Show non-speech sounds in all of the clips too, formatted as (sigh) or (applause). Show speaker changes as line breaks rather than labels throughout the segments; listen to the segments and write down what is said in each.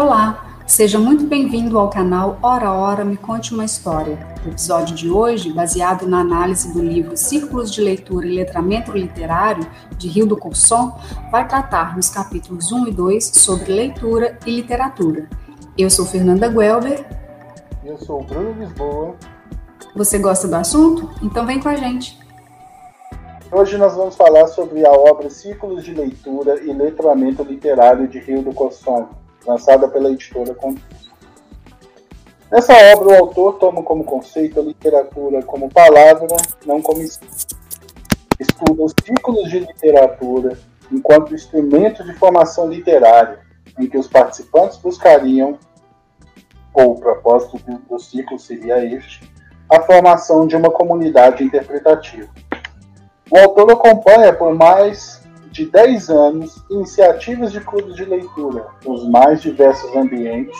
Olá, seja muito bem-vindo ao canal Hora Hora Me Conte uma História. O episódio de hoje, baseado na análise do livro Círculos de Leitura e Letramento Literário, de Rio do Courson, vai tratar nos capítulos 1 e 2 sobre leitura e literatura. Eu sou Fernanda Guelber.
Eu sou Bruno Lisboa.
Você gosta do assunto? Então vem com a gente.
Hoje nós vamos falar sobre a obra Círculos de Leitura e Letramento Literário de Rio do Courson, lançada pela editora Confuso. Nessa obra, o autor toma como conceito a literatura como palavra, não como estuda os ciclos de literatura enquanto instrumento de formação literária, em que os participantes buscariam, ou o propósito do ciclo seria este, a formação de uma comunidade interpretativa. O autor acompanha por mais de 10 anos iniciativas de clubes de leitura nos mais diversos ambientes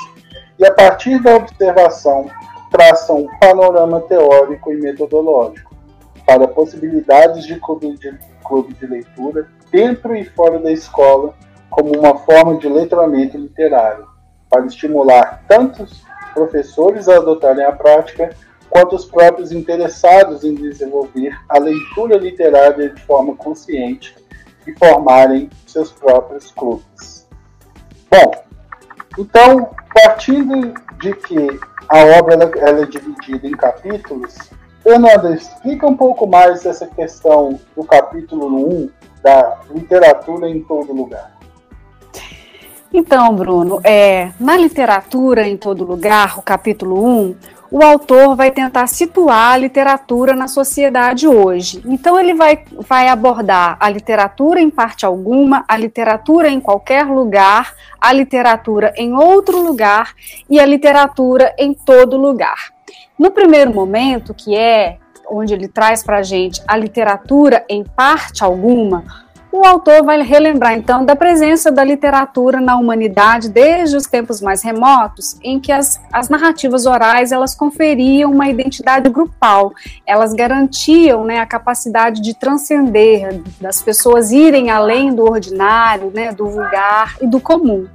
e, a partir da observação, traça um panorama teórico e metodológico para possibilidades de clube de, clube de leitura dentro e fora da escola como uma forma de letramento literário, para estimular tanto os professores a adotarem a prática, quanto os próprios interessados em desenvolver a leitura literária de forma consciente e formarem seus próprios clubes. Bom, então, partindo de que a obra ela, é dividida em capítulos, Fernanda, explica um pouco mais essa questão do capítulo 1 da literatura em todo lugar.
Então, Bruno, é, na literatura em todo lugar, o capítulo 1, o autor vai tentar situar a literatura na sociedade hoje. Então, ele vai, vai abordar a literatura em parte alguma, a literatura em qualquer lugar, a literatura em outro lugar e a literatura em todo lugar. No primeiro momento, que é onde ele traz para a gente a literatura em parte alguma, o autor vai relembrar então da presença da literatura na humanidade desde os tempos mais remotos, em que as, as narrativas orais elas conferiam uma identidade grupal, elas garantiam né, a capacidade de transcender, das pessoas irem além do ordinário, né, do vulgar e do comum.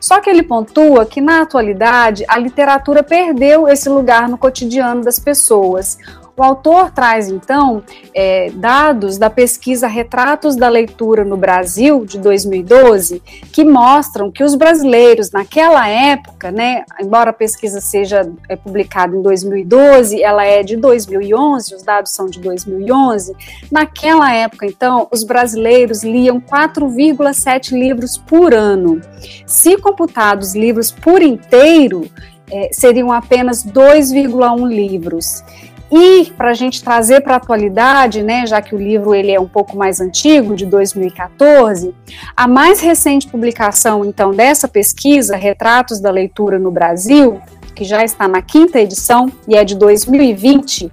Só que ele pontua que na atualidade a literatura perdeu esse lugar no cotidiano das pessoas. O autor traz, então, é, dados da pesquisa Retratos da Leitura no Brasil, de 2012, que mostram que os brasileiros, naquela época, né, embora a pesquisa seja é, publicada em 2012, ela é de 2011, os dados são de 2011, naquela época, então, os brasileiros liam 4,7 livros por ano. Se computados livros por inteiro, é, seriam apenas 2,1 livros. E para a gente trazer para a atualidade, né, já que o livro ele é um pouco mais antigo, de 2014, a mais recente publicação então dessa pesquisa, Retratos da Leitura no Brasil, que já está na quinta edição e é de 2020,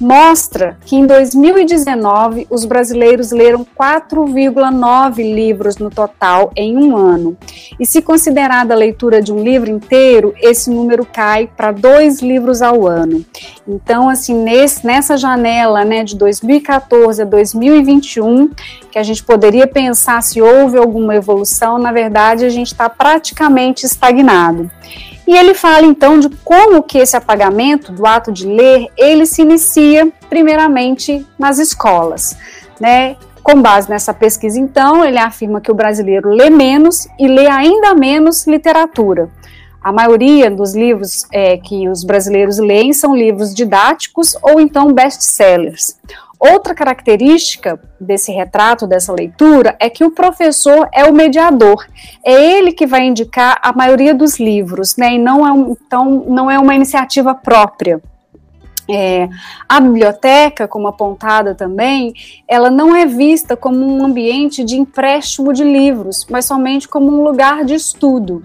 mostra que em 2019 os brasileiros leram 4,9 livros no total em um ano. E se considerada a leitura de um livro inteiro, esse número cai para dois livros ao ano. Então, assim, nesse, nessa janela né, de 2014 a 2021, que a gente poderia pensar se houve alguma evolução, na verdade a gente está praticamente estagnado. E ele fala então de como que esse apagamento do ato de ler, ele se inicia primeiramente nas escolas, né? Com base nessa pesquisa, então, ele afirma que o brasileiro lê menos e lê ainda menos literatura. A maioria dos livros é, que os brasileiros leem são livros didáticos ou então best-sellers. Outra característica desse retrato, dessa leitura, é que o professor é o mediador. É ele que vai indicar a maioria dos livros, né? E não é, então, não é uma iniciativa própria. É, a biblioteca, como apontada também, ela não é vista como um ambiente de empréstimo de livros, mas somente como um lugar de estudo.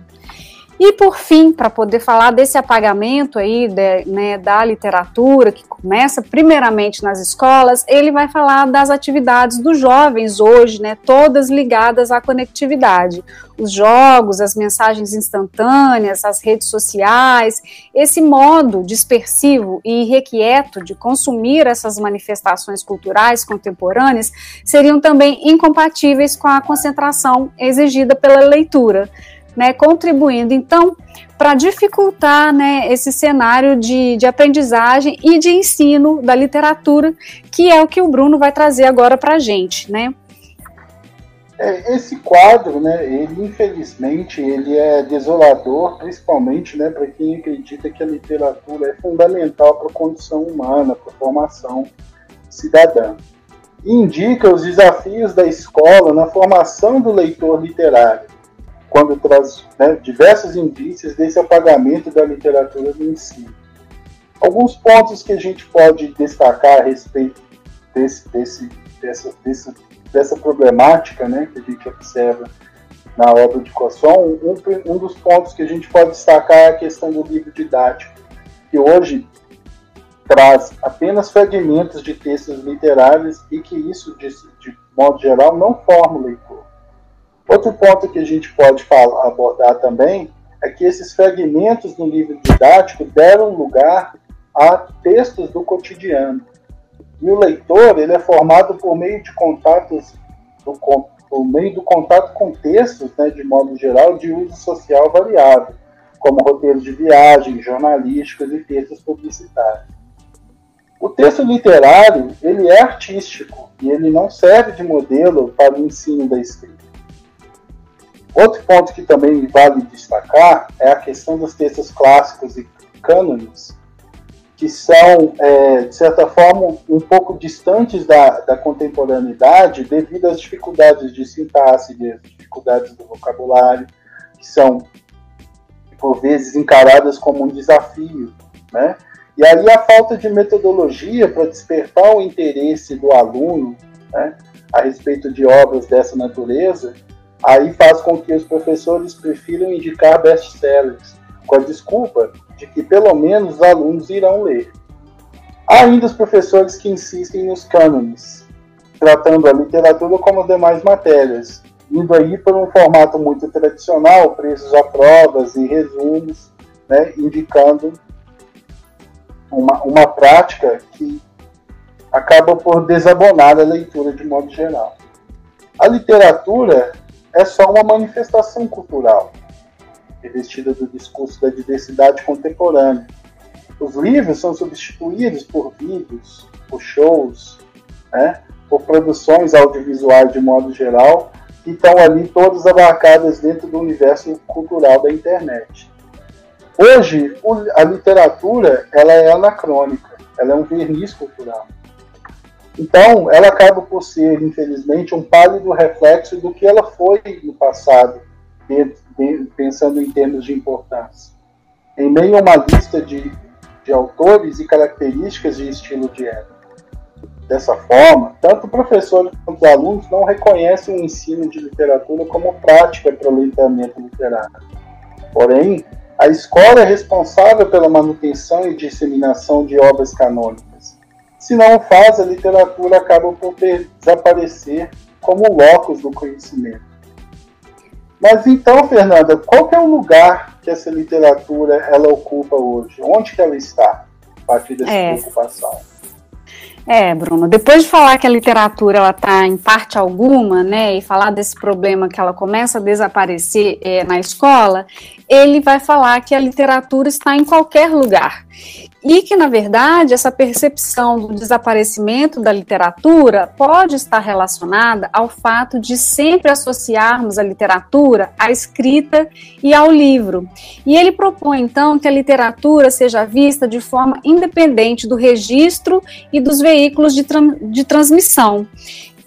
E por fim, para poder falar desse apagamento aí de, né, da literatura, que começa primeiramente nas escolas, ele vai falar das atividades dos jovens hoje, né, todas ligadas à conectividade. Os jogos, as mensagens instantâneas, as redes sociais, esse modo dispersivo e irrequieto de consumir essas manifestações culturais contemporâneas seriam também incompatíveis com a concentração exigida pela leitura né, contribuindo então para dificultar né, esse cenário de, de aprendizagem e de ensino da literatura, que é o que o Bruno vai trazer agora para a gente, né?
É, esse quadro, né, ele infelizmente ele é desolador, principalmente, né, para quem acredita que a literatura é fundamental para a condição humana, para a formação cidadã. Indica os desafios da escola na formação do leitor literário, quando traz né, diversos indícios desse apagamento da literatura do ensino. Alguns pontos que a gente pode destacar a respeito desse, desse, dessa, desse, dessa problemática né, que a gente observa na obra de Cosson, um, um dos pontos que a gente pode destacar é a questão do livro didático, que hoje traz apenas fragmentos de textos literários e que isso, de, de modo geral, não forma o leitor. Outro ponto que a gente pode falar, abordar também é que esses fragmentos no livro didático deram lugar a textos do cotidiano. E o leitor ele é formado por meio de contatos, do, por meio do contato com textos, né, de modo geral, de uso social variável, como roteiros de viagem, jornalísticos e textos publicitários. O texto literário ele é artístico e ele não serve de modelo para o ensino da escrita. Outro ponto que também vale destacar é a questão dos textos clássicos e cânones, que são, é, de certa forma, um pouco distantes da, da contemporaneidade devido às dificuldades de sintaxe, às dificuldades do vocabulário, que são, por vezes, encaradas como um desafio. Né? E aí a falta de metodologia para despertar o interesse do aluno né, a respeito de obras dessa natureza aí faz com que os professores prefiram indicar best-sellers, com a desculpa de que pelo menos os alunos irão ler. Há ainda os professores que insistem nos cânones, tratando a literatura como as demais matérias, indo aí por um formato muito tradicional, preços a provas e resumos, né, indicando uma, uma prática que acaba por desabonar a leitura de modo geral. A literatura é só uma manifestação cultural, revestida do discurso da diversidade contemporânea. Os livros são substituídos por vídeos, por shows, né, por produções audiovisuais de modo geral, que estão ali todas abarcadas dentro do universo cultural da internet. Hoje, a literatura ela é anacrônica, ela é um verniz cultural. Então, ela acaba por ser, infelizmente, um pálido reflexo do que ela foi no passado, pensando em termos de importância. Em meio a uma lista de, de autores e características de estilo de época. Dessa forma, tanto professores quanto alunos não reconhecem o ensino de literatura como prática para o letramento literário. Porém, a escola é responsável pela manutenção e disseminação de obras canônicas se não faz, a literatura acaba por desaparecer como locus do conhecimento. Mas então, Fernanda, qual é o lugar que essa literatura ela ocupa hoje? Onde que ela está a partir dessa é. preocupação?
É, Bruno, depois de falar que a literatura ela está em parte alguma, né, e falar desse problema que ela começa a desaparecer é, na escola, ele vai falar que a literatura está em qualquer lugar e que, na verdade, essa percepção do desaparecimento da literatura pode estar relacionada ao fato de sempre associarmos a literatura à escrita e ao livro. E ele propõe, então, que a literatura seja vista de forma independente do registro e dos veículos de, tra de transmissão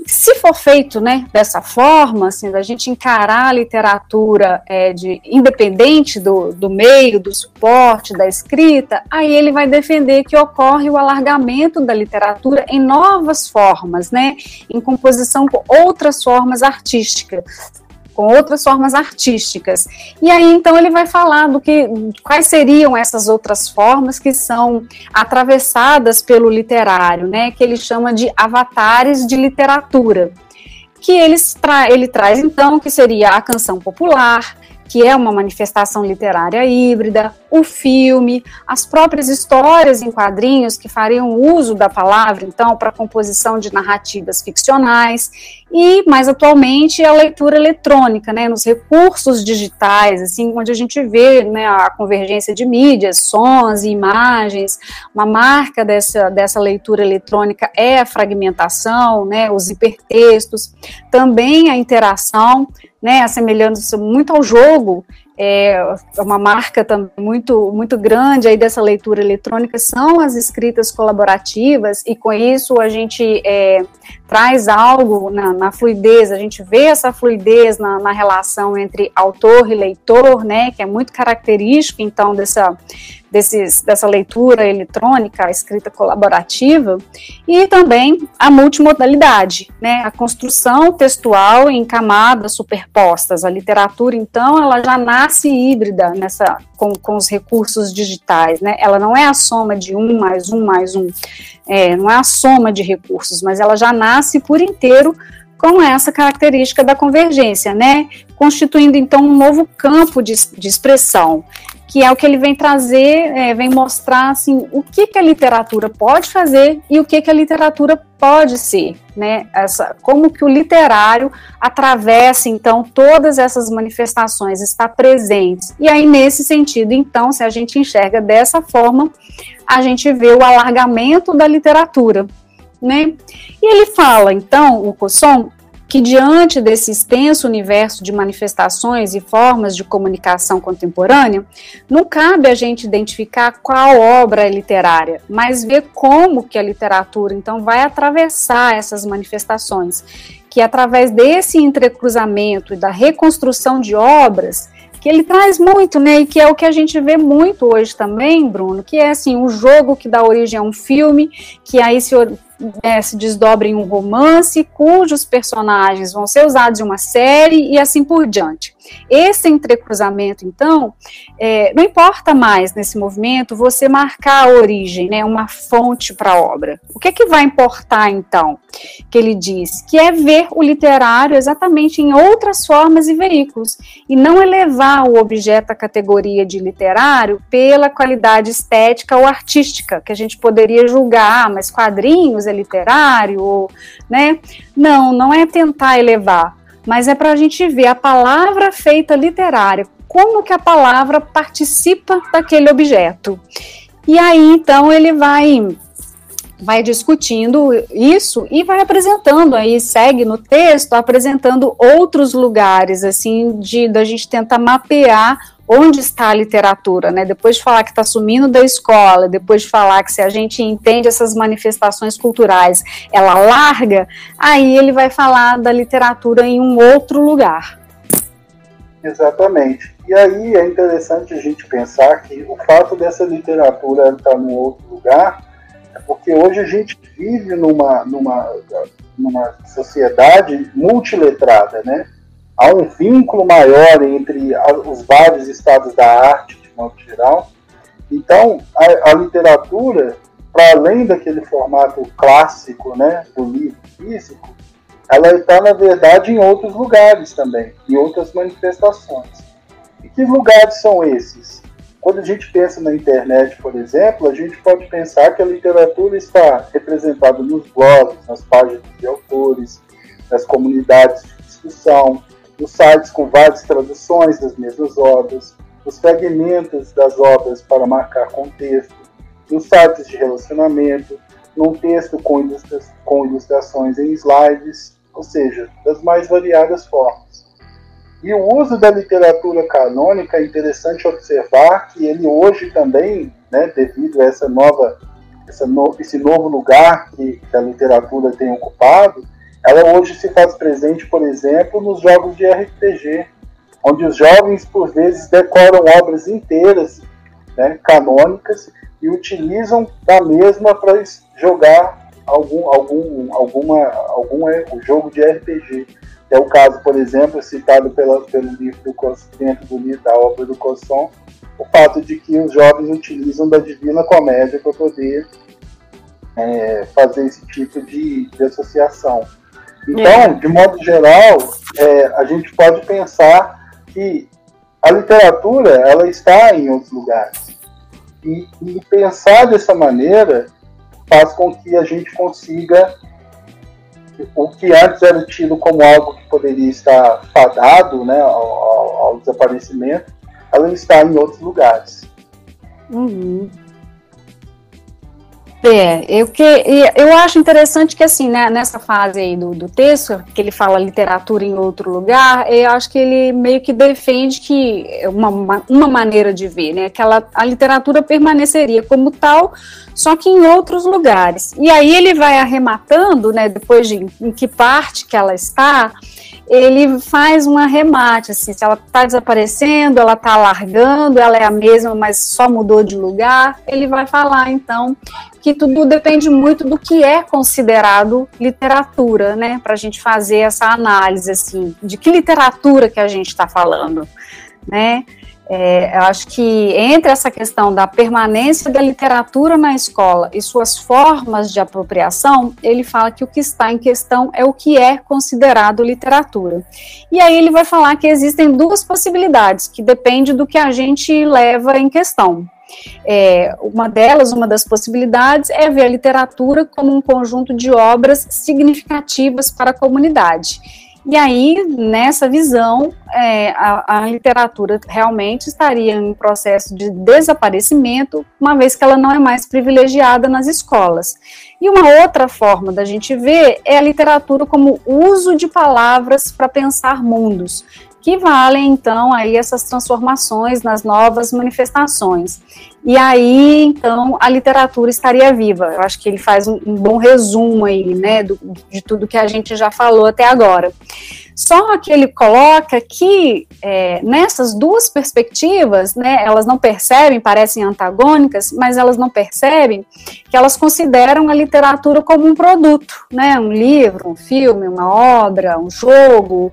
se for feito né, dessa forma, assim, da gente encarar a literatura é, de, independente do, do meio, do suporte, da escrita, aí ele vai defender que ocorre o alargamento da literatura em novas formas, né, em composição com outras formas artísticas, com outras formas artísticas. E aí então ele vai falar do que quais seriam essas outras formas que são atravessadas pelo literário, né, que ele chama de avatares de literatura. Que eles tra ele traz então que seria a canção popular, que é uma manifestação literária híbrida, o filme, as próprias histórias em quadrinhos que fariam uso da palavra, então, para composição de narrativas ficcionais, e, mais atualmente, a leitura eletrônica, né, nos recursos digitais, assim, onde a gente vê né, a convergência de mídias, sons e imagens. Uma marca dessa, dessa leitura eletrônica é a fragmentação, né, os hipertextos, também a interação, né, assemelhando-se muito ao jogo, é uma marca também muito, muito grande aí dessa leitura eletrônica são as escritas colaborativas, e com isso a gente é, traz algo na, na, fluidez, a gente vê essa fluidez na, na, relação entre autor e leitor, né, que é muito característico, então, dessa, desses, dessa leitura eletrônica, a escrita colaborativa, e também a multimodalidade, né, a construção textual em camadas superpostas. A literatura, então, ela já nasce híbrida nessa, com, com os recursos digitais, né, ela não é a soma de um mais um mais um, é, não é a soma de recursos, mas ela já nasce por inteiro com essa característica da convergência, né? Constituindo então um novo campo de, de expressão que é o que ele vem trazer, é, vem mostrar assim o que, que a literatura pode fazer e o que, que a literatura pode ser, né? Essa, como que o literário atravessa então todas essas manifestações, está presente. E aí nesse sentido, então, se a gente enxerga dessa forma, a gente vê o alargamento da literatura, né? E ele fala então, o Cosson, que, diante desse extenso universo de manifestações e formas de comunicação contemporânea, não cabe a gente identificar qual obra é literária, mas ver como que a literatura, então, vai atravessar essas manifestações, que através desse entrecruzamento e da reconstrução de obras, que ele traz muito, né, e que é o que a gente vê muito hoje também, Bruno, que é assim, o jogo que dá origem a um filme, que aí se é, se desdobra em um romance cujos personagens vão ser usados em uma série e assim por diante. Esse entrecruzamento, então, é, não importa mais nesse movimento você marcar a origem, né, uma fonte para a obra. O que é que vai importar, então, que ele diz? Que é ver o literário exatamente em outras formas e veículos, e não elevar o objeto à categoria de literário pela qualidade estética ou artística, que a gente poderia julgar, ah, mas quadrinhos é literário, ou, né? Não, não é tentar elevar mas é para a gente ver a palavra feita literária, como que a palavra participa daquele objeto. E aí, então, ele vai vai discutindo isso e vai apresentando aí segue no texto apresentando outros lugares assim de da gente tentar mapear onde está a literatura, né? Depois de falar que está sumindo da escola, depois de falar que se a gente entende essas manifestações culturais, ela larga, aí ele vai falar da literatura em um outro lugar.
Exatamente. E aí é interessante a gente pensar que o fato dessa literatura estar num outro lugar é porque hoje a gente vive numa, numa, numa sociedade multiletrada, né? Há um vínculo maior entre os vários estados da arte, de modo geral. Então, a, a literatura, para além daquele formato clássico né, do livro físico, ela está, na verdade, em outros lugares também, em outras manifestações. E que lugares são esses? Quando a gente pensa na internet, por exemplo, a gente pode pensar que a literatura está representada nos blogs, nas páginas de autores, nas comunidades de discussão, nos sites com várias traduções das mesmas obras, os fragmentos das obras para marcar contexto, nos sites de relacionamento, num texto com, ilustra com ilustrações em slides, ou seja, das mais variadas formas. E o uso da literatura canônica é interessante observar que ele hoje também, né, devido a essa nova, essa no, esse novo lugar que a literatura tem ocupado, ela hoje se faz presente, por exemplo, nos jogos de RPG, onde os jovens, por vezes, decoram obras inteiras, né, canônicas, e utilizam da mesma para jogar algum, algum, alguma, algum é, jogo de RPG. É o caso, por exemplo, citado pela, pelo livro do dentro do livro da obra do Cosson, o fato de que os jovens utilizam da Divina Comédia para poder é, fazer esse tipo de, de associação. Então, de modo geral, é, a gente pode pensar que a literatura ela está em outros lugares. E, e pensar dessa maneira faz com que a gente consiga o que antes era tido como algo que poderia estar fadado né, ao, ao, ao desaparecimento, ela está em outros lugares.
Uhum. É, eu, que, eu acho interessante que, assim, né, nessa fase aí do, do texto, que ele fala literatura em outro lugar, eu acho que ele meio que defende que uma, uma maneira de ver, né, que ela, a literatura permaneceria como tal, só que em outros lugares. E aí ele vai arrematando, né, depois de em que parte que ela está, ele faz um arremate, assim, se ela está desaparecendo, ela está largando, ela é a mesma, mas só mudou de lugar, ele vai falar, então, que tudo depende muito do que é considerado literatura, né? Para a gente fazer essa análise, assim, de que literatura que a gente está falando, né? É, eu acho que entre essa questão da permanência da literatura na escola e suas formas de apropriação, ele fala que o que está em questão é o que é considerado literatura. E aí ele vai falar que existem duas possibilidades, que depende do que a gente leva em questão. É, uma delas, uma das possibilidades, é ver a literatura como um conjunto de obras significativas para a comunidade. E aí, nessa visão, é, a, a, literatura realmente estaria em processo de desaparecimento, uma vez que ela não é mais privilegiada nas escolas. E uma outra forma da gente ver é a literatura como uso de palavras para pensar mundos, que valem então aí essas transformações nas novas manifestações. E aí, então, a literatura estaria viva. Eu acho que ele faz um, um bom resumo aí, né, do, de tudo que a gente já falou até agora. Só que ele coloca que é, nessas duas perspectivas, né, elas não percebem, parecem antagônicas, mas elas não percebem que elas consideram a literatura como um produto, né, um livro, um filme, uma obra, um jogo,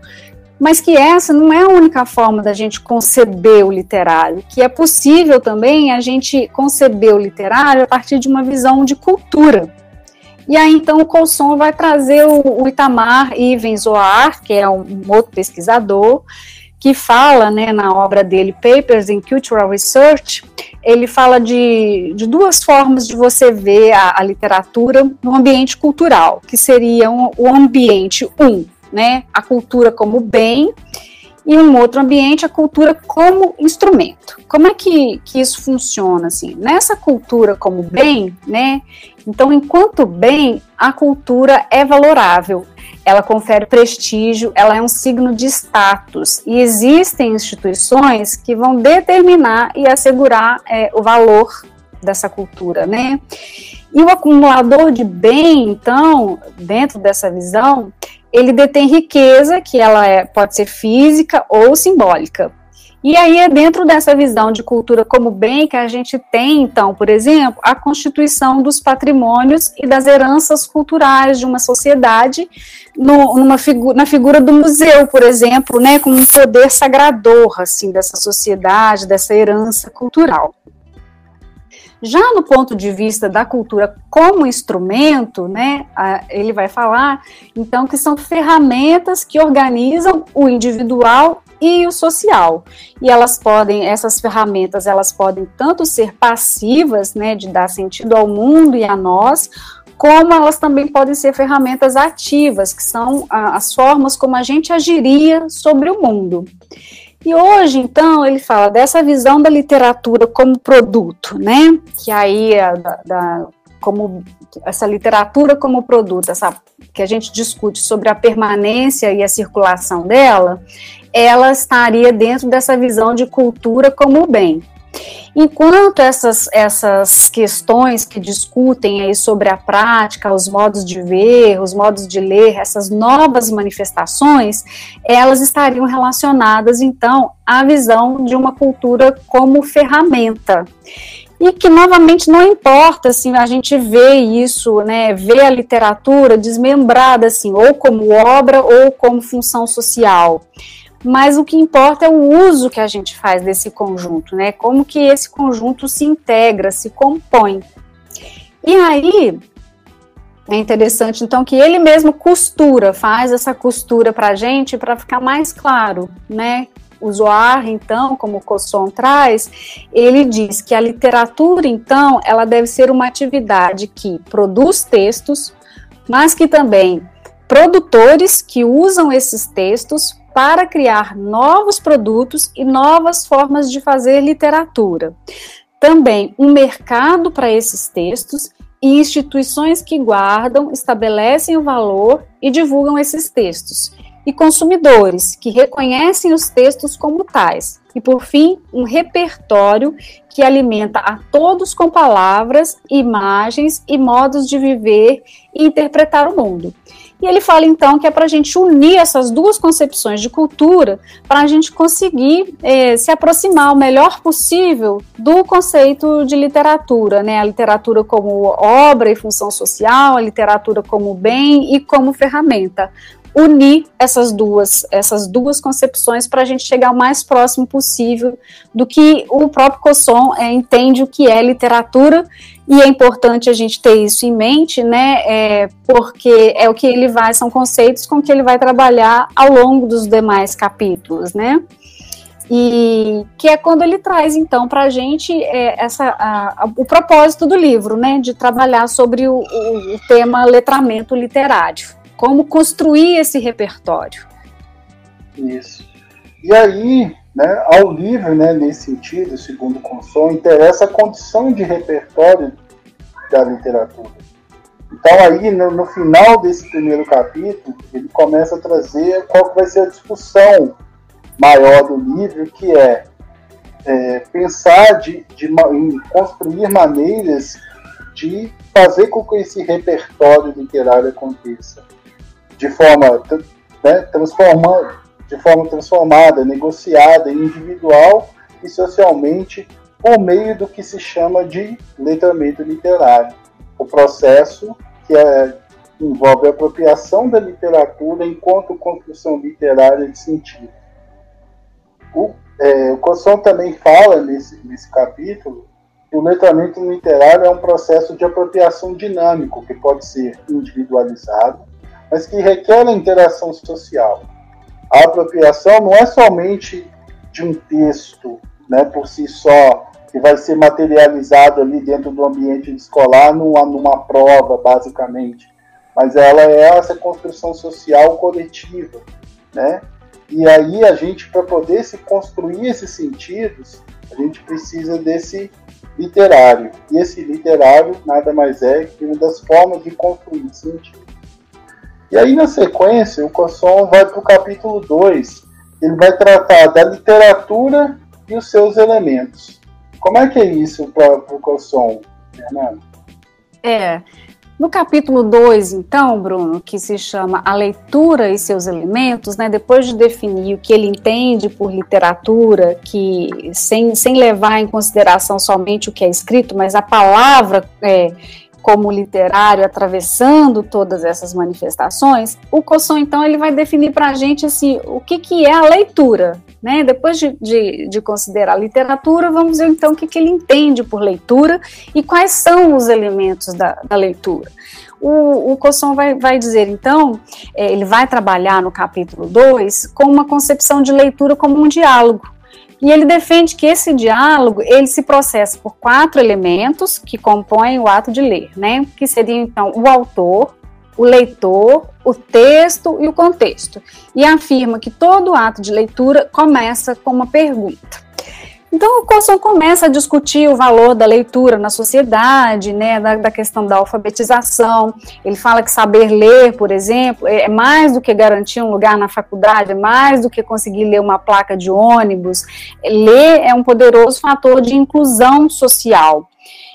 mas que essa não é a única forma da gente conceber o literário, que é possível também a gente conceber o literário a partir de uma visão de cultura. E aí, então, o Colson vai trazer o, Itamar Ivens Oar, que é um, um, outro pesquisador, que fala, né, na obra dele, Papers in Cultural Research, ele fala de, de duas formas de você ver a, a literatura no ambiente cultural, que seriam o ambiente, um, né, a cultura como bem e um outro ambiente a cultura como instrumento. Como é que, que isso funciona assim? Nessa cultura como bem, né? Então, enquanto bem, a cultura é valorável, ela confere prestígio, ela é um signo de status e existem instituições que vão determinar e assegurar é, o valor dessa cultura, né? E o acumulador de bem, então, dentro dessa visão, ele detém riqueza, que ela é, pode ser física ou simbólica. E aí é dentro dessa visão de cultura como bem que a gente tem, então, por exemplo, a constituição dos patrimônios e das heranças culturais de uma sociedade no, numa figu na figura do museu, por exemplo, né, como um poder sagrador, assim, dessa sociedade, dessa herança cultural. Já no ponto de vista da cultura como instrumento, né, ele vai falar, então, que são ferramentas que organizam o individual e o social. E elas podem, essas ferramentas, elas podem tanto ser passivas, né, de dar sentido ao mundo e a nós, como elas também podem ser ferramentas ativas, que são as formas como a gente agiria sobre o mundo. E hoje, então, ele fala dessa visão da literatura como produto, né? Que aí da, da, como essa literatura como produto, essa que a gente discute sobre a permanência e a circulação dela, ela estaria dentro dessa visão de cultura como bem. Enquanto essas, essas questões que discutem aí sobre a prática, os modos de ver, os modos de ler, essas novas manifestações, elas estariam relacionadas, então, à visão de uma cultura como ferramenta. E que novamente não importa assim a gente vê isso, né, vê a literatura desmembrada assim, ou como obra ou como função social mas o que importa é o uso que a gente faz desse conjunto, né? Como que esse conjunto se integra, se compõe. E aí é interessante, então, que ele mesmo costura, faz essa costura para a gente para ficar mais claro, né? o Zohar, então, como o Cosson traz, ele diz que a literatura, então, ela deve ser uma atividade que produz textos, mas que também produtores que usam esses textos para criar novos produtos e novas formas de fazer literatura. Também um mercado para esses textos e instituições que guardam, estabelecem o valor e divulgam esses textos. E consumidores que reconhecem os textos como tais. E, por fim, um repertório que alimenta a todos com palavras, imagens e modos de viver e interpretar o mundo. E ele fala então que é para a gente unir essas duas concepções de cultura para a gente conseguir é, se aproximar o melhor possível do conceito de literatura, né? A literatura como obra e função social, a literatura como bem e como ferramenta unir essas duas, essas duas concepções para a gente chegar o mais próximo possível do que o próprio Cosson é, entende o que é literatura e é importante a gente ter isso em mente, né? É, porque é o que ele vai, são conceitos com que ele vai trabalhar ao longo dos demais capítulos, né? E que é quando ele traz, então, para a gente é, a, o propósito do livro, né? De trabalhar sobre o, o, o tema letramento literário como construir esse repertório.
Isso. E aí, né, ao livro, né, nesse sentido, segundo o Consom, interessa a condição de repertório da literatura. Então aí, no, no, final desse primeiro capítulo, ele começa a trazer qual vai ser a discussão maior do livro, que é, é pensar de, de, em construir maneiras de fazer com que esse repertório literário aconteça de forma, né, transforma, de forma transformada, negociada, individual e socialmente por meio do que se chama de letramento literário. O processo que é, envolve a apropriação da literatura enquanto construção literária de sentido. O, é, o Cosson também fala nesse, nesse capítulo que o letramento literário é um processo de apropriação dinâmico que pode ser individualizado, mas que requer a interação social. A apropriação não é somente de um texto, né, por si só, que vai ser materializado ali dentro do ambiente escolar numa, numa prova, basicamente, mas ela é essa construção social coletiva, né? E aí a gente, para poder se construir esses sentidos, a gente precisa desse literário. E esse literário nada mais é que uma das formas de construir sentido. E aí, na sequência, o Cosson vai para o capítulo 2. Ele vai tratar da literatura e os seus elementos. Como é que é isso para o Cosson, Fernando?
É. No capítulo 2, então, Bruno, que se chama A Leitura e seus Elementos, né, depois de definir o que ele entende por literatura, que sem, sem levar em consideração somente o que é escrito, mas a palavra é, como literário atravessando todas essas manifestações, o Cosson, então, ele vai definir para a gente assim, o que, que é a leitura. Né? Depois de, de, de considerar a literatura, vamos ver então o que, que ele entende por leitura e quais são os elementos da, da leitura. O, o Cosson vai, vai dizer, então, é, ele vai trabalhar no capítulo 2 com uma concepção de leitura como um diálogo. E ele defende que esse diálogo ele se processa por quatro elementos que compõem o ato de ler, né? Que seriam então o autor, o leitor, o texto e o contexto. E afirma que todo ato de leitura começa com uma pergunta. Então, o Coulson começa a discutir o valor da leitura na sociedade, né, da, da, questão da alfabetização. Ele fala que saber ler, por exemplo, é, é mais do que garantir um lugar na faculdade, é mais do que conseguir ler uma placa de ônibus. Ler é um poderoso fator de inclusão social.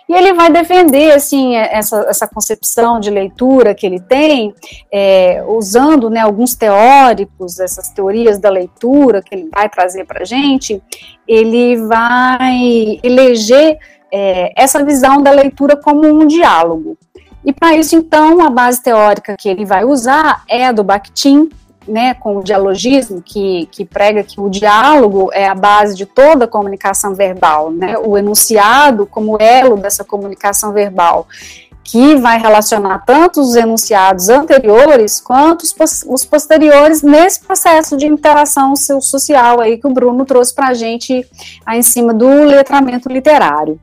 E ele vai defender assim essa, essa concepção de leitura que ele tem, é, usando né, alguns teóricos, essas teorias da leitura que ele vai trazer para a gente, ele vai eleger é, essa visão da leitura como um diálogo. E para isso, então, a base teórica que ele vai usar é a do Bakhtin, né, com o dialogismo, que, que prega que o diálogo é a base de toda a comunicação verbal, né, o enunciado como elo dessa comunicação verbal. que vai relacionar tanto os enunciados anteriores quanto os, os posteriores nesse processo de interação social aí que o Bruno trouxe para a gente aí em cima do letramento literário.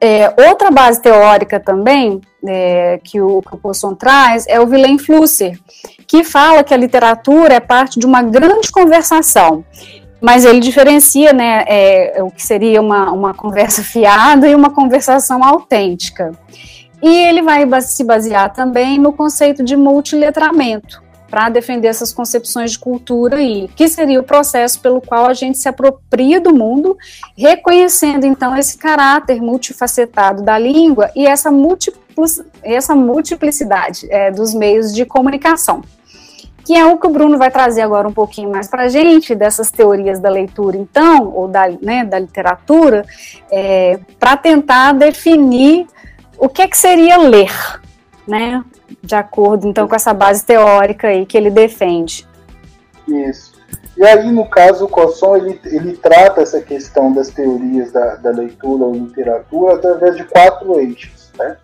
É, outra base teórica também é, que o, Poisson traz é o Willem Flusser, que fala que a literatura é parte de uma grande conversação mas ele diferencia né, é, o que seria uma, uma conversa (laughs) fiada e uma conversação autêntica. E ele vai se basear também no conceito de multiletramento, para defender essas concepções de cultura aí, que seria o processo pelo qual a gente se apropria do mundo, reconhecendo então esse caráter multifacetado da língua e essa, essa multiplicidade é, dos meios de comunicação que é o que o Bruno vai trazer agora um pouquinho mais para a gente, dessas teorias da leitura, então, ou da, né, da literatura, é, para tentar definir o que, é que seria ler, né, de acordo, então, com essa base teórica aí que ele defende.
Isso. E aí, no caso, o Cosson, ele, ele trata essa questão das teorias da, da leitura ou literatura através de quatro eixos, né?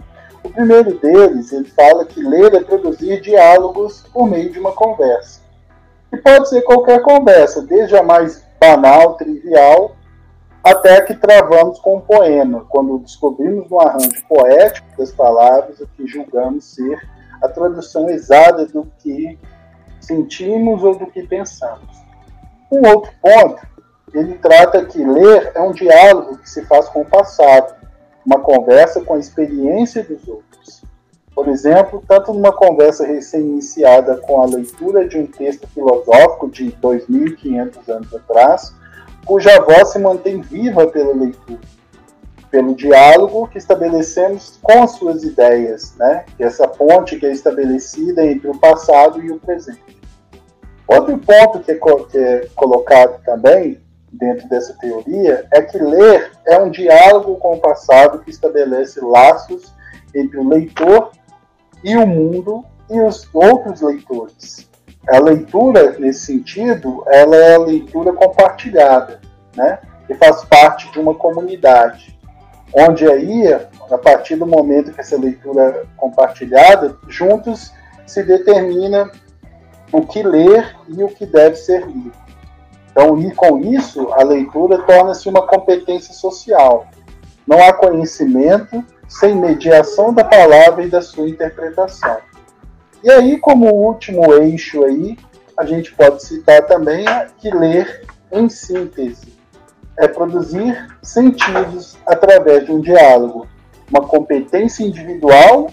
O primeiro deles, ele fala que ler é produzir diálogos por meio de uma conversa. E pode ser qualquer conversa, desde a mais banal, trivial, até que travamos com um poema, quando descobrimos no arranjo poético das palavras o que julgamos ser a tradução exata do que sentimos ou do que pensamos. Um outro ponto, ele trata que ler é um diálogo que se faz com o passado, uma conversa com a experiência dos outros. Por exemplo, tanto numa conversa recém-iniciada com a leitura de um texto filosófico de 2.500 anos atrás, cuja voz se mantém viva pela leitura, pelo diálogo que estabelecemos com as suas ideias, né? É essa ponte que é estabelecida entre o passado e o presente. Outro ponto que é, que é colocado também dentro dessa teoria é que ler é um diálogo com o passado que estabelece laços entre o leitor e o mundo e os outros leitores. A leitura, nesse sentido, ela é a leitura compartilhada, né? que faz parte de uma comunidade, onde aí, a partir do momento que essa leitura é compartilhada, juntos se determina o que ler e o que deve ser lido. Então, e com isso, a leitura torna-se uma competência social. Não há conhecimento sem mediação da palavra e da sua interpretação. E aí, como último eixo aí, a gente pode citar também que ler em síntese é produzir sentidos através de um diálogo, uma competência individual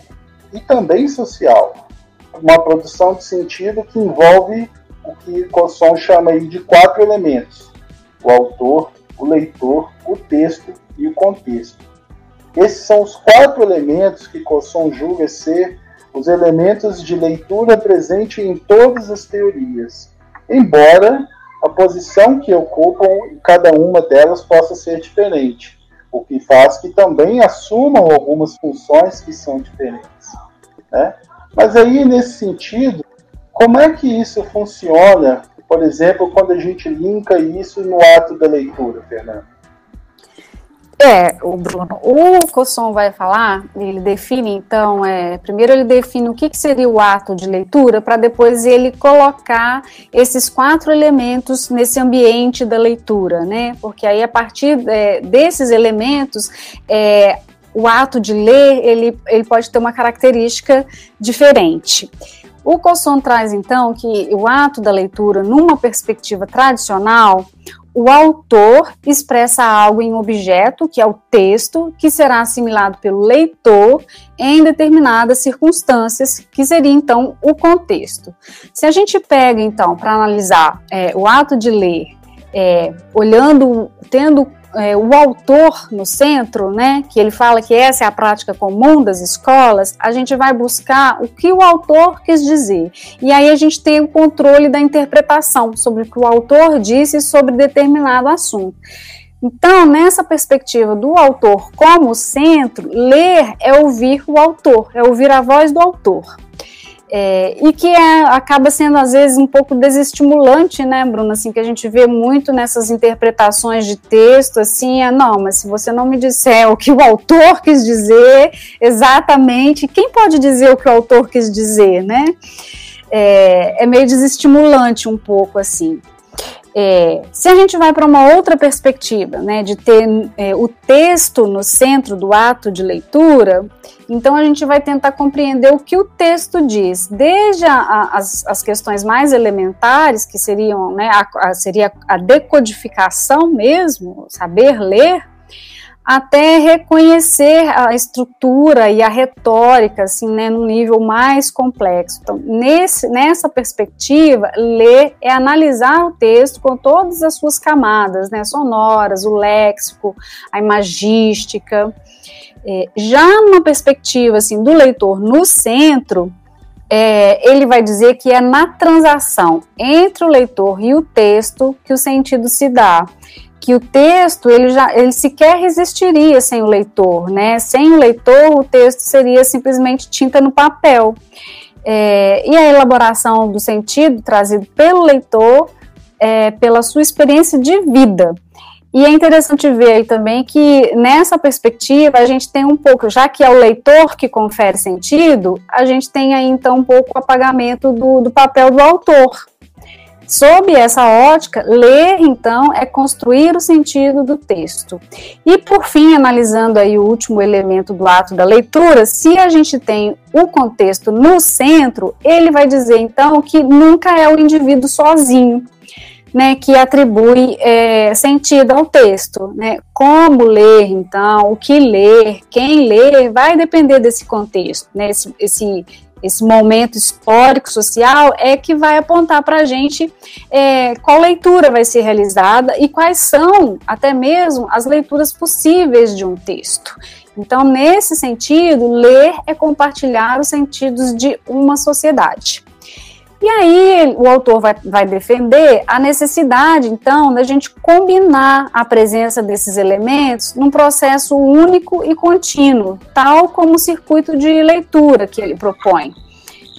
e também social. Uma produção de sentido que envolve o que Cosson chama aí de quatro elementos: o autor, o leitor, o texto e o contexto. Esses são os quatro elementos que Cosson julga ser os elementos de leitura presente em todas as teorias, embora a posição que ocupam cada uma delas possa ser diferente, o que faz que também assumam algumas funções que são diferentes. Né? Mas aí, nesse sentido, como é que isso funciona, por exemplo, quando a gente linka isso no ato da leitura, Fernando?
É, o Bruno, o Cosson vai falar, ele define então, é, primeiro ele define o que, que seria o ato de leitura, para depois ele colocar esses quatro elementos nesse ambiente da leitura, né? Porque aí a partir é, desses elementos, é, o ato de ler, ele, ele pode ter uma característica diferente. O Cosson traz então que o ato da leitura, numa perspectiva tradicional, o autor expressa algo em objeto, que é o texto, que será assimilado pelo leitor em determinadas circunstâncias, que seria então o contexto. Se a gente pega então para analisar é, o ato de ler, é, olhando, tendo é, o autor no centro, né, que ele fala que essa é a prática comum das escolas, a gente vai buscar o que o autor quis dizer. E aí a gente tem o controle da interpretação sobre o que o autor disse sobre determinado assunto. Então, nessa perspectiva do autor como centro, ler é ouvir o autor, é ouvir a voz do autor. É, e que é, acaba sendo às vezes um pouco desestimulante, né, Bruno? Assim, que a gente vê muito nessas interpretações de texto, assim, é não, mas se você não me disser o que o autor quis dizer exatamente, quem pode dizer o que o autor quis dizer, né? É, é meio desestimulante um pouco assim. É, se a gente vai para uma outra perspectiva, né, de ter é, o texto no centro do ato de leitura, então a gente vai tentar compreender o que o texto diz, desde a, a, as, as, questões mais elementares, que seriam, né, a, seria a decodificação mesmo, saber ler, até reconhecer a estrutura e a retórica, assim, né, num nível mais complexo. Então, nesse, nessa perspectiva, ler é analisar o texto com todas as suas camadas, né, sonoras, o léxico, a imagística. É, já numa perspectiva, assim, do leitor no centro, é, ele vai dizer que é na transação entre o leitor e o texto que o sentido se dá que o texto ele já ele sequer resistiria sem o leitor, né? Sem o leitor, o texto seria simplesmente tinta no papel. É, e a elaboração do sentido trazido pelo leitor, é, pela sua experiência de vida. E é interessante ver aí também que nessa perspectiva a gente tem um pouco, já que é o leitor que confere sentido, a gente tem aí então um pouco o apagamento do, do papel do autor, Sob essa ótica, ler, então, é construir o sentido do texto. E, por fim, analisando aí o último elemento do ato da leitura, se a gente tem o contexto no centro, ele vai dizer, então, que nunca é o indivíduo sozinho. Né, que atribui é, sentido ao texto. Né? Como ler, então, o que ler, quem ler, vai depender desse contexto, né? esse, esse esse momento histórico, social, é que vai apontar para a gente é, qual leitura vai ser realizada e quais são, até mesmo, as leituras possíveis de um texto. Então, nesse sentido, ler é compartilhar os sentidos de uma sociedade. E aí o autor vai, vai defender a necessidade, então, da gente combinar a presença desses elementos num processo único e contínuo, tal como o circuito de leitura que ele propõe.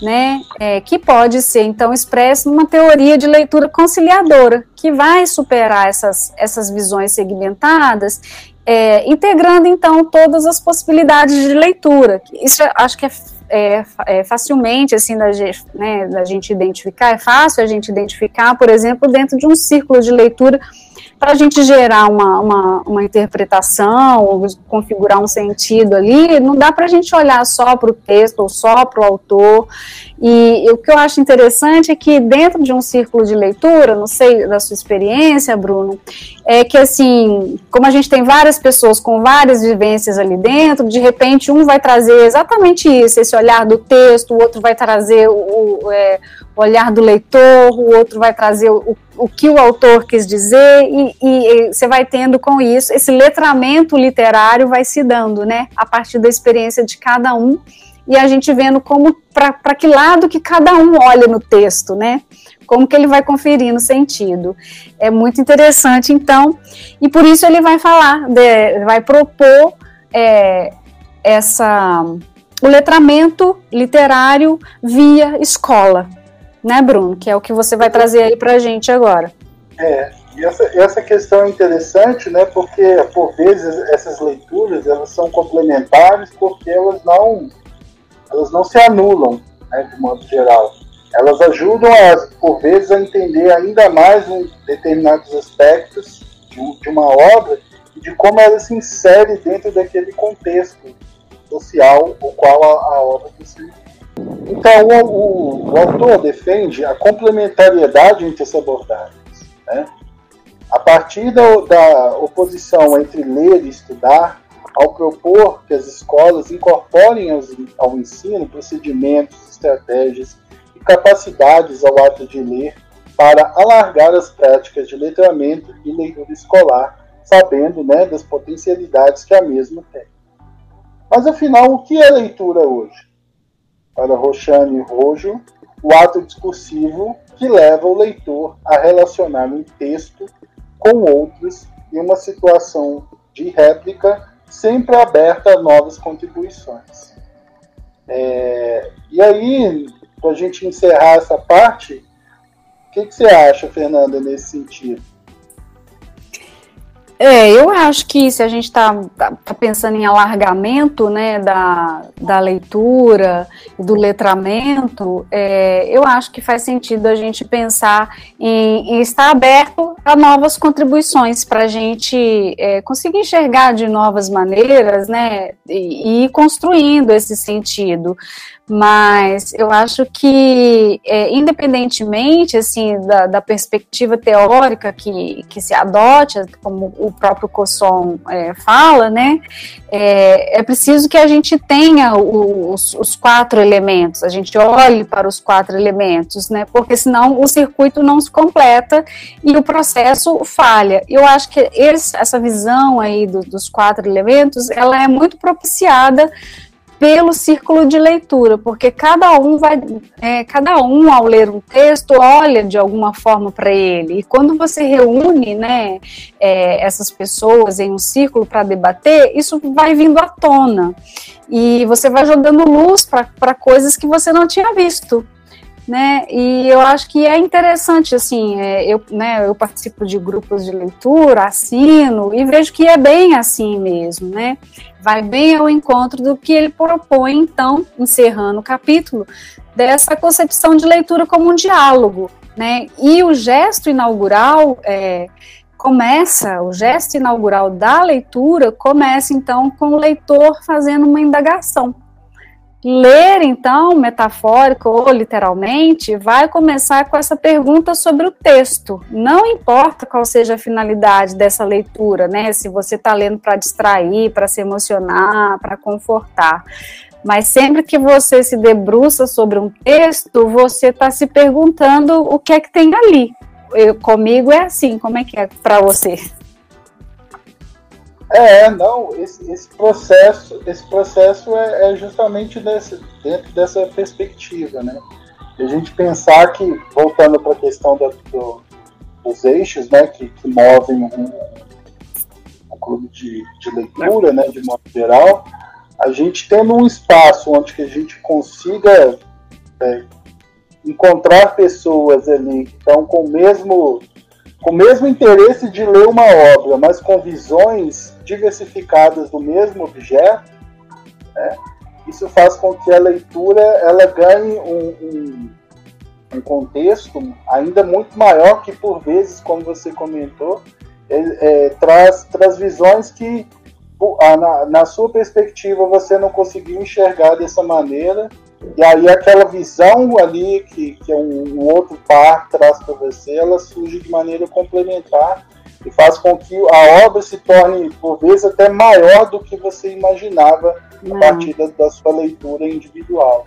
Né, é, que pode ser então expresso numa teoria de leitura conciliadora, que vai superar essas, essas visões segmentadas, é, integrando então todas as possibilidades de leitura. Isso acho que é é, é, facilmente assim da, né, da gente identificar, é fácil a gente identificar, por exemplo, dentro de um círculo de leitura para a gente gerar uma, uma, uma, interpretação, configurar um sentido ali, não dá para a gente olhar só para o texto ou só para o autor. E, e, o que eu acho interessante é que dentro de um círculo de leitura, não sei da sua experiência, Bruno, é que assim, como a gente tem várias pessoas com várias vivências ali dentro, de repente um vai trazer exatamente isso, esse olhar do texto, o outro vai trazer o, o é, olhar do leitor, o outro vai trazer o, o que o autor quis dizer, e, e, você vai tendo com isso, esse letramento literário vai se dando, né, a partir da experiência de cada um, e a gente vendo como, para que lado que cada um olha no texto, né, como que ele vai conferindo sentido. É muito interessante, então, e por isso ele vai falar, de, vai propor é, essa o letramento literário via escola, né, Bruno? Que é o que você vai trazer aí para a gente agora.
É, e essa, essa questão é interessante, né, porque por vezes essas leituras elas são complementares porque elas não, elas não se anulam, né, de modo geral. Elas ajudam, a, por vezes, a entender ainda mais um, determinados aspectos de, de uma obra e de como ela se insere dentro daquele contexto social o qual a, a obra se então, o, o, o, autor defende a complementariedade entre essas abordagens. Né? A partir da, da oposição entre ler e estudar, ao propor que as escolas incorporem aos, ao ensino procedimentos, estratégias capacidades ao ato de ler para alargar as práticas de letramento e leitura escolar, sabendo né, das potencialidades que a mesma tem. Mas afinal, o que é leitura hoje? para Roxane Rojo, o ato discursivo que leva o leitor a relacionar um texto com outros em uma situação de réplica sempre aberta a novas contribuições. É, e aí, para a gente encerrar essa parte, o que, que você acha, Fernanda, nesse sentido?
É, eu acho que se a gente está tá, tá pensando em alargamento né, da, da leitura e do letramento, é, eu acho que faz sentido a gente pensar em, em estar aberto a novas contribuições para a gente é, conseguir enxergar de novas maneiras né, e, e ir construindo esse sentido. Mas eu acho que, é, independentemente assim da, da, perspectiva teórica que, que se adote, como o próprio Cosson é, fala, né, é, é, preciso que a gente tenha os, os, quatro elementos, a gente olhe para os quatro elementos, né, porque senão o circuito não se completa e o processo falha. Eu acho que esse, essa visão aí do, dos quatro elementos, ela é muito propiciada pelo círculo de leitura, porque cada um vai, é, cada um ao ler um texto olha de alguma forma para ele. E quando você reúne, né, é, essas pessoas em um círculo para debater, isso vai vindo à tona e você vai jogando luz para coisas que você não tinha visto né? E eu acho que é interessante, assim, é, eu, né, eu participo de grupos de leitura, assino e vejo que é bem assim mesmo, né? Vai bem ao encontro do que ele propõe, então, encerrando o capítulo, dessa concepção de leitura como um diálogo, né? E o gesto inaugural é, começa, o gesto inaugural da leitura começa então com o leitor fazendo uma indagação Ler, então, metafórico ou literalmente, vai começar com essa pergunta sobre o texto. Não importa qual seja a finalidade dessa leitura, né? Se você está lendo para distrair, para se emocionar, para confortar. Mas sempre que você se debruça sobre um texto, você está se perguntando o que é que tem ali. Eu, comigo é assim, como é que é para você?
É, não, esse, esse processo, esse processo é, é justamente desse, dentro dessa perspectiva, né? A gente pensar que, voltando para a questão da, do, dos eixos, né, que, que movem um, um clube de, de leitura, né, de modo geral, a gente tendo um espaço onde que a gente consiga é, encontrar pessoas ali que estão com o mesmo com o mesmo interesse de ler uma obra, mas com visões diversificadas do mesmo objeto, né, isso faz com que a leitura ela ganhe um, um, um, contexto ainda muito maior que por vezes, como você comentou, é, é, traz, traz visões que na, na sua perspectiva você não conseguiu enxergar dessa maneira. E aí aquela visão ali que, que um, um outro par traz para você, ela surge de maneira complementar e faz com que a obra se torne, por vezes, até maior do que você imaginava a partir da, da, sua leitura individual.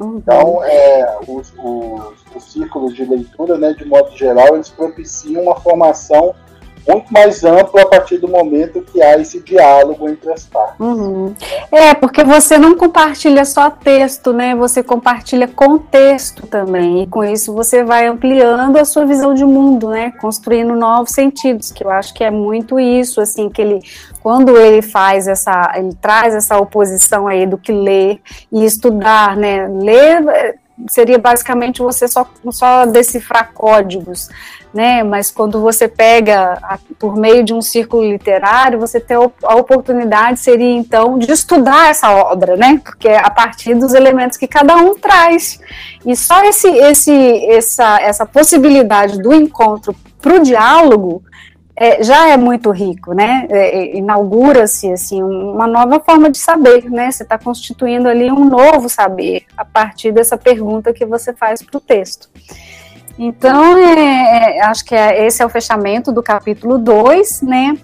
Uhum. Então, é, os, os, os, círculos de leitura, né, de modo geral, eles propiciam uma formação muito mais amplo a partir do momento que há esse diálogo entre as partes.
Uhum. É, porque você não compartilha só texto, né? Você compartilha contexto também. E com isso você vai ampliando a sua visão de mundo, né? Construindo novos sentidos, que eu acho que é muito isso, assim, que ele quando ele faz essa, ele traz essa oposição aí do que ler e estudar, né? Ler seria basicamente você só, só decifrar códigos, né? Mas quando você pega a, por meio de um círculo literário, você tem a oportunidade seria então de estudar essa obra, né? Porque é a partir dos elementos que cada um traz e só esse, esse, essa, essa possibilidade do encontro para o diálogo é, já é muito rico, né? É, é, Inaugura-se assim uma nova forma de saber, né? Você está constituindo ali um novo saber a partir dessa pergunta que você faz para o texto. Então, é, é, acho que é, esse é o fechamento do capítulo 2, né?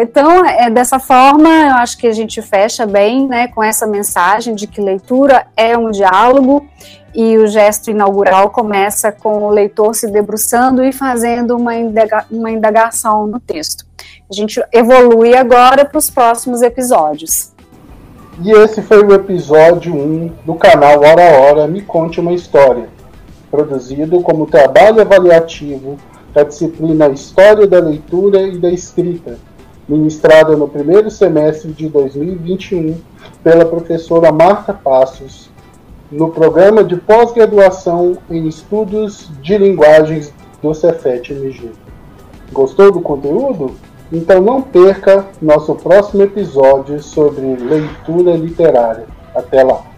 Então, é, dessa forma, eu acho que a gente fecha bem, né, com essa mensagem de que leitura é um diálogo e o gesto inaugural começa com o leitor se debruçando e fazendo uma, indaga uma indagação no texto. A gente evolui agora para os próximos episódios.
E esse foi o episódio 1 do canal Hora a Hora Me Conte uma História, produzido como trabalho avaliativo da disciplina História da Leitura e da Escrita, ministrada no primeiro semestre de 2021 pela professora Marta Passos no programa de pós-graduação em estudos de linguagens do Cefet-MG. Gostou do conteúdo? Então não perca nosso próximo episódio sobre leitura literária. Até lá!